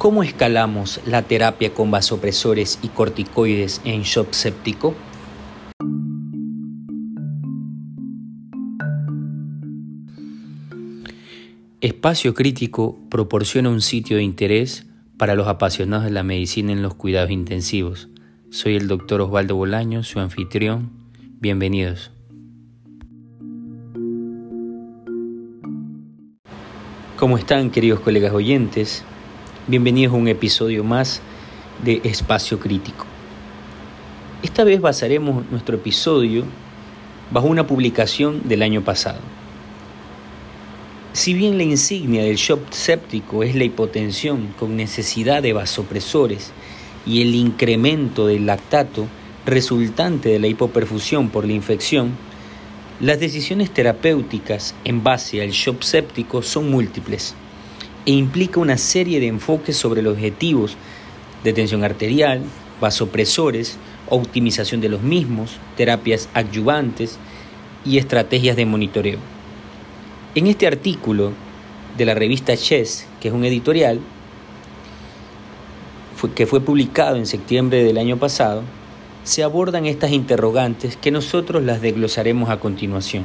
¿Cómo escalamos la terapia con vasopresores y corticoides en shock séptico? Espacio Crítico proporciona un sitio de interés para los apasionados de la medicina en los cuidados intensivos. Soy el doctor Osvaldo Bolaño, su anfitrión. Bienvenidos. ¿Cómo están queridos colegas oyentes? Bienvenidos a un episodio más de Espacio Crítico. Esta vez basaremos nuestro episodio bajo una publicación del año pasado. Si bien la insignia del shock séptico es la hipotensión con necesidad de vasopresores y el incremento del lactato resultante de la hipoperfusión por la infección, las decisiones terapéuticas en base al shock séptico son múltiples e implica una serie de enfoques sobre los objetivos de tensión arterial, vasopresores, optimización de los mismos, terapias adyuvantes y estrategias de monitoreo. En este artículo de la revista Chess, que es un editorial, que fue publicado en septiembre del año pasado, se abordan estas interrogantes que nosotros las desglosaremos a continuación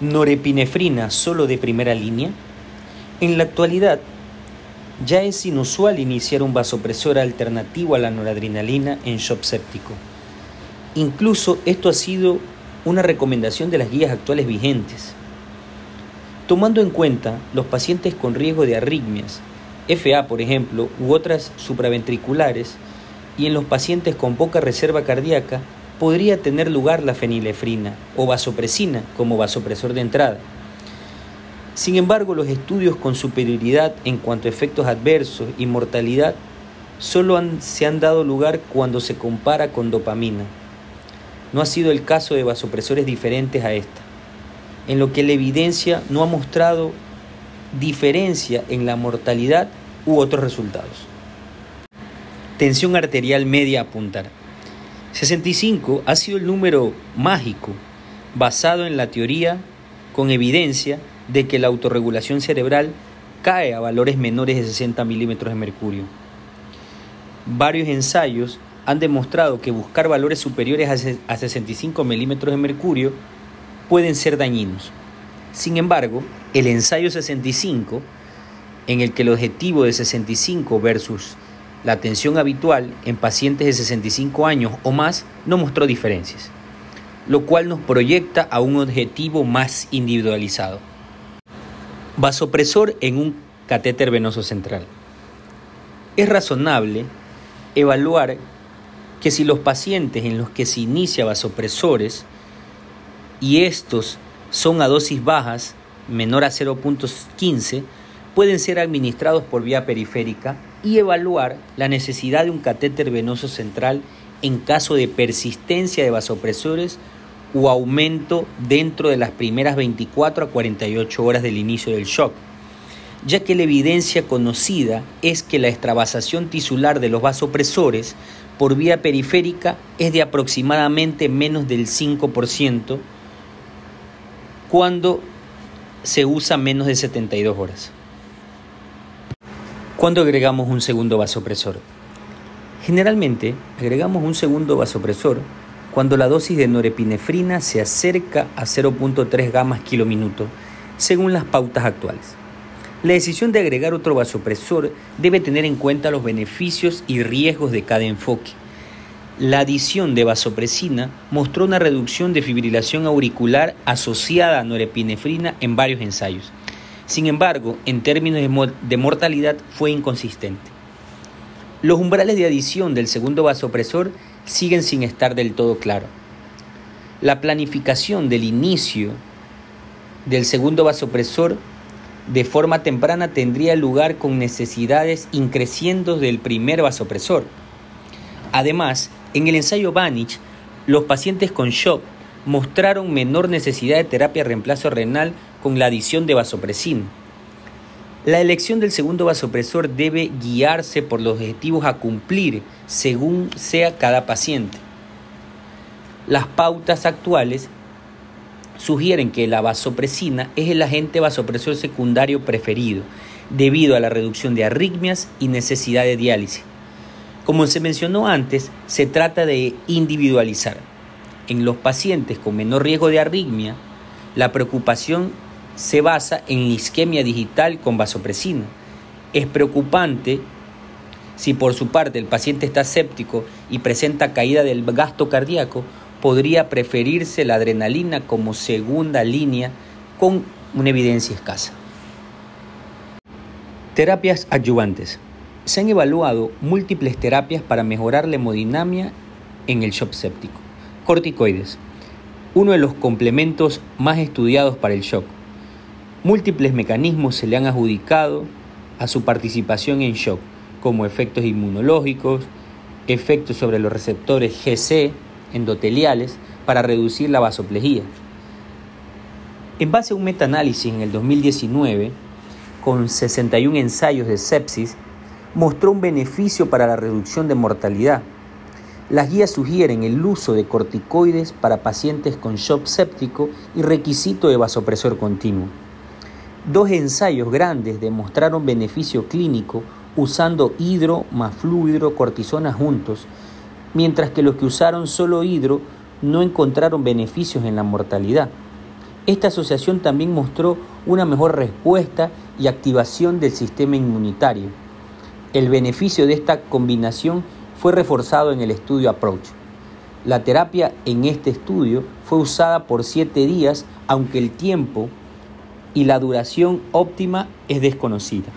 norepinefrina solo de primera línea? En la actualidad, ya es inusual iniciar un vasopresor alternativo a la noradrenalina en shock séptico. Incluso esto ha sido una recomendación de las guías actuales vigentes. Tomando en cuenta los pacientes con riesgo de arritmias, FA por ejemplo, u otras supraventriculares, y en los pacientes con poca reserva cardíaca, podría tener lugar la fenilefrina o vasopresina como vasopresor de entrada. Sin embargo, los estudios con superioridad en cuanto a efectos adversos y mortalidad solo se han dado lugar cuando se compara con dopamina. No ha sido el caso de vasopresores diferentes a esta, en lo que la evidencia no ha mostrado diferencia en la mortalidad u otros resultados. Tensión arterial media apuntar. 65 ha sido el número mágico basado en la teoría con evidencia de que la autorregulación cerebral cae a valores menores de 60 milímetros de mercurio. Varios ensayos han demostrado que buscar valores superiores a 65 milímetros de mercurio pueden ser dañinos. Sin embargo, el ensayo 65, en el que el objetivo de 65 versus la atención habitual en pacientes de 65 años o más no mostró diferencias, lo cual nos proyecta a un objetivo más individualizado. Vasopresor en un catéter venoso central. Es razonable evaluar que si los pacientes en los que se inicia vasopresores y estos son a dosis bajas, menor a 0.15, pueden ser administrados por vía periférica y evaluar la necesidad de un catéter venoso central en caso de persistencia de vasopresores o aumento dentro de las primeras 24 a 48 horas del inicio del shock, ya que la evidencia conocida es que la extravasación tisular de los vasopresores por vía periférica es de aproximadamente menos del 5% cuando se usa menos de 72 horas. ¿Cuándo agregamos un segundo vasopresor? Generalmente agregamos un segundo vasopresor cuando la dosis de norepinefrina se acerca a 0.3 gamas kilominuto, según las pautas actuales. La decisión de agregar otro vasopresor debe tener en cuenta los beneficios y riesgos de cada enfoque. La adición de vasopresina mostró una reducción de fibrilación auricular asociada a norepinefrina en varios ensayos. Sin embargo, en términos de mortalidad fue inconsistente. Los umbrales de adición del segundo vasopresor siguen sin estar del todo claro. La planificación del inicio del segundo vasopresor de forma temprana tendría lugar con necesidades increciendo del primer vasopresor. Además, en el ensayo Vanich, los pacientes con shock mostraron menor necesidad de terapia de reemplazo renal con la adición de vasopresina. La elección del segundo vasopresor debe guiarse por los objetivos a cumplir según sea cada paciente. Las pautas actuales sugieren que la vasopresina es el agente vasopresor secundario preferido debido a la reducción de arritmias y necesidad de diálisis. Como se mencionó antes, se trata de individualizar. En los pacientes con menor riesgo de arritmia, la preocupación se basa en isquemia digital con vasopresina. Es preocupante si por su parte el paciente está séptico y presenta caída del gasto cardíaco, podría preferirse la adrenalina como segunda línea con una evidencia escasa. Terapias adyuvantes. Se han evaluado múltiples terapias para mejorar la hemodinamia en el shock séptico. Corticoides, uno de los complementos más estudiados para el shock. Múltiples mecanismos se le han adjudicado a su participación en shock, como efectos inmunológicos, efectos sobre los receptores GC endoteliales para reducir la vasoplejía. En base a un metaanálisis en el 2019, con 61 ensayos de sepsis, mostró un beneficio para la reducción de mortalidad. Las guías sugieren el uso de corticoides para pacientes con shock séptico y requisito de vasopresor continuo. Dos ensayos grandes demostraron beneficio clínico usando hidro más fluido cortisona juntos, mientras que los que usaron solo hidro no encontraron beneficios en la mortalidad. Esta asociación también mostró una mejor respuesta y activación del sistema inmunitario. El beneficio de esta combinación fue reforzado en el estudio Approach. La terapia en este estudio fue usada por siete días, aunque el tiempo y la duración óptima es desconocida.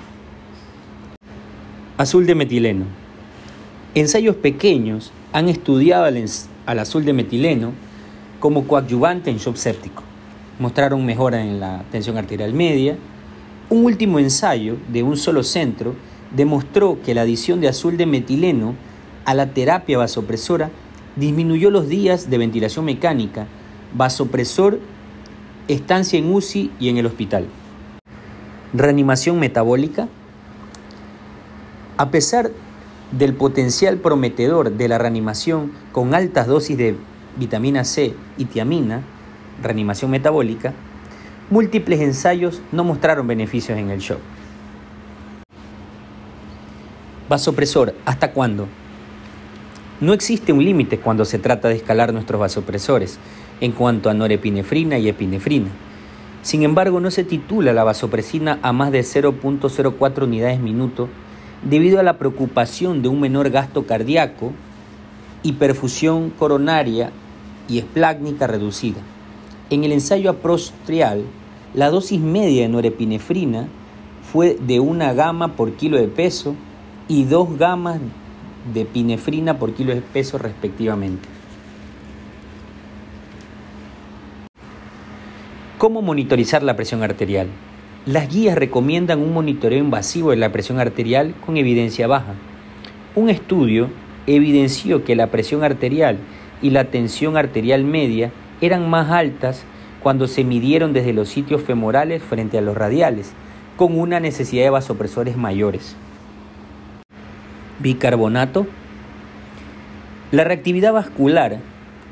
Azul de metileno. Ensayos pequeños han estudiado al, azul de metileno como coadyuvante en shock séptico. Mostraron mejora en la tensión arterial media, un último ensayo de un solo centro demostró que la adición de azul de metileno a la terapia vasopresora disminuyó los días de ventilación mecánica, vasopresor, estancia en UCI y en el hospital. Reanimación metabólica. A pesar del potencial prometedor de la reanimación con altas dosis de vitamina C y tiamina, reanimación metabólica, múltiples ensayos no mostraron beneficios en el shock. Vasopresor, ¿hasta cuándo? No existe un límite cuando se trata de escalar nuestros vasopresores en cuanto a norepinefrina y epinefrina. Sin embargo, no se titula la vasopresina a más de 0.04 unidades minuto debido a la preocupación de un menor gasto cardíaco, hiperfusión coronaria y esplácnica reducida. En el ensayo aprostrial, la dosis media de norepinefrina fue de una gama por kilo de peso y dos gamas de pinefrina por kilo de peso respectivamente. ¿Cómo monitorizar la presión arterial? Las guías recomiendan un monitoreo invasivo de la presión arterial con evidencia baja. Un estudio evidenció que la presión arterial y la tensión arterial media eran más altas cuando se midieron desde los sitios femorales frente a los radiales, con una necesidad de vasopresores mayores. Bicarbonato. La reactividad vascular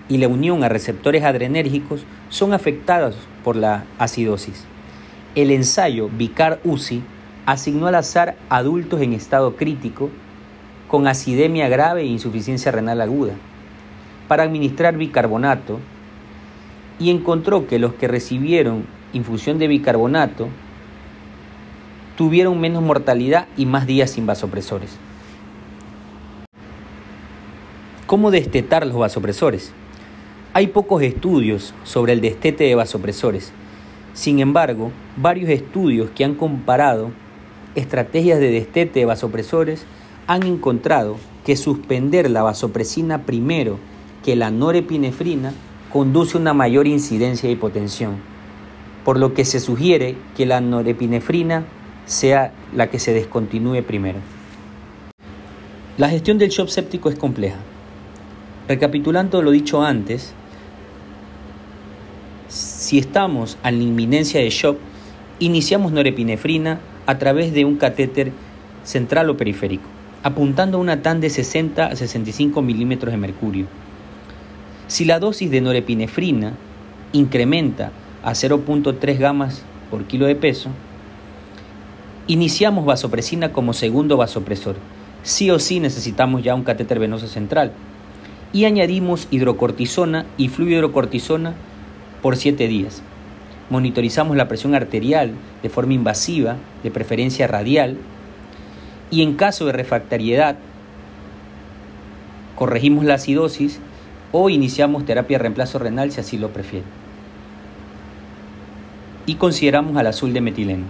y la unión a receptores adrenérgicos son afectados por la acidosis. El ensayo Bicar-UCI asignó al azar adultos en estado crítico con acidemia grave e insuficiencia renal aguda. Para administrar bicarbonato, y encontró que los que recibieron infusión de bicarbonato tuvieron menos mortalidad y más días sin vasopresores. ¿Cómo destetar los vasopresores? Hay pocos estudios sobre el destete de vasopresores. Sin embargo, varios estudios que han comparado estrategias de destete de vasopresores han encontrado que suspender la vasopresina primero que la norepinefrina conduce a una mayor incidencia de hipotensión, por lo que se sugiere que la norepinefrina sea la que se descontinúe primero. La gestión del shock séptico es compleja. Recapitulando lo dicho antes, si estamos a la inminencia de shock, iniciamos norepinefrina a través de un catéter central o periférico, apuntando a una TAN de 60 a 65 milímetros de mercurio si la dosis de norepinefrina incrementa a 0.3 gamas por kilo de peso, Iniciamos vasopresina como segundo vasopresor. Sí o sí necesitamos ya un catéter venoso central. Y añadimos hidrocortisona y fluidocortisona por 7 días. Monitorizamos la presión arterial de forma invasiva, de preferencia radial, y en caso de refractariedad, corregimos la acidosis o iniciamos terapia de reemplazo renal si así lo prefiere. Y consideramos al azul de metileno.